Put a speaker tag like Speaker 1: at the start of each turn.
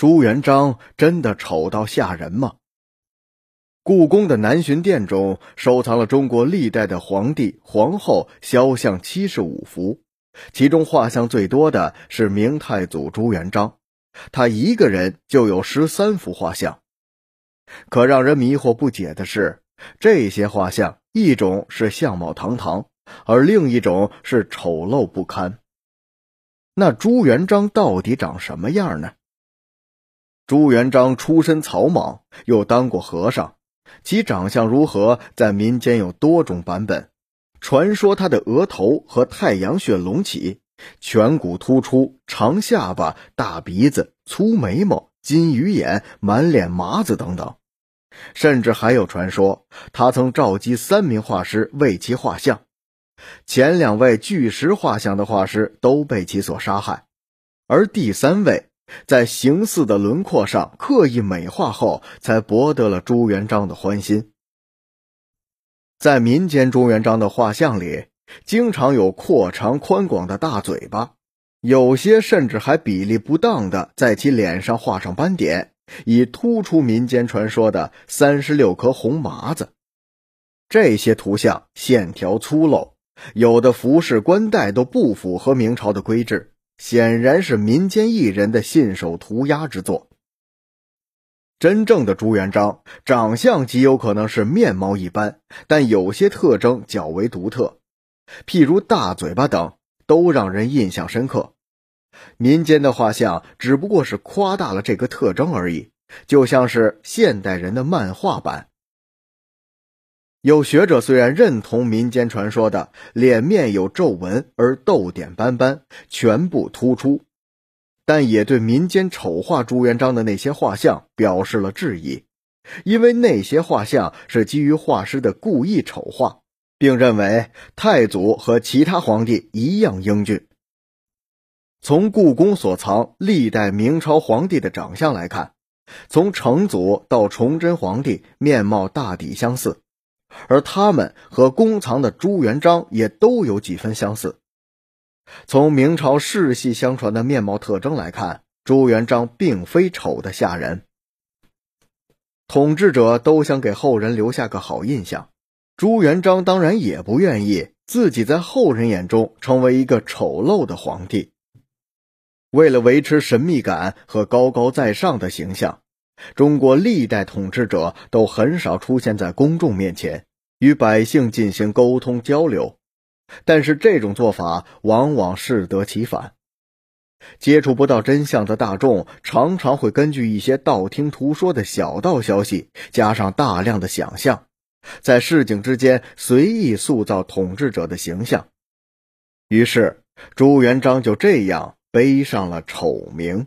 Speaker 1: 朱元璋真的丑到吓人吗？故宫的南巡殿中收藏了中国历代的皇帝、皇后肖像七十五幅，其中画像最多的是明太祖朱元璋，他一个人就有十三幅画像。可让人迷惑不解的是，这些画像一种是相貌堂堂，而另一种是丑陋不堪。那朱元璋到底长什么样呢？朱元璋出身草莽，又当过和尚，其长相如何，在民间有多种版本。传说他的额头和太阳穴隆起，颧骨突出，长下巴、大鼻子、粗眉毛、金鱼眼、满脸麻子等等。甚至还有传说，他曾召集三名画师为其画像，前两位巨石画像的画师都被其所杀害，而第三位。在形似的轮廓上刻意美化后，才博得了朱元璋的欢心。在民间，朱元璋的画像里，经常有阔长宽广的大嘴巴，有些甚至还比例不当的在其脸上画上斑点，以突出民间传说的三十六颗红麻子。这些图像线条粗陋，有的服饰冠带都不符合明朝的规制。显然是民间艺人的信手涂鸦之作。真正的朱元璋长相极有可能是面貌一般，但有些特征较为独特，譬如大嘴巴等，都让人印象深刻。民间的画像只不过是夸大了这个特征而已，就像是现代人的漫画版。有学者虽然认同民间传说的脸面有皱纹而痘点斑斑、全部突出，但也对民间丑化朱元璋的那些画像表示了质疑，因为那些画像是基于画师的故意丑化，并认为太祖和其他皇帝一样英俊。从故宫所藏历代明朝皇帝的长相来看，从成祖到崇祯皇帝面貌大抵相似。而他们和宫藏的朱元璋也都有几分相似。从明朝世系相传的面貌特征来看，朱元璋并非丑的吓人。统治者都想给后人留下个好印象，朱元璋当然也不愿意自己在后人眼中成为一个丑陋的皇帝。为了维持神秘感和高高在上的形象。中国历代统治者都很少出现在公众面前，与百姓进行沟通交流，但是这种做法往往适得其反。接触不到真相的大众，常常会根据一些道听途说的小道消息，加上大量的想象，在市井之间随意塑造统治者的形象，于是朱元璋就这样背上了丑名。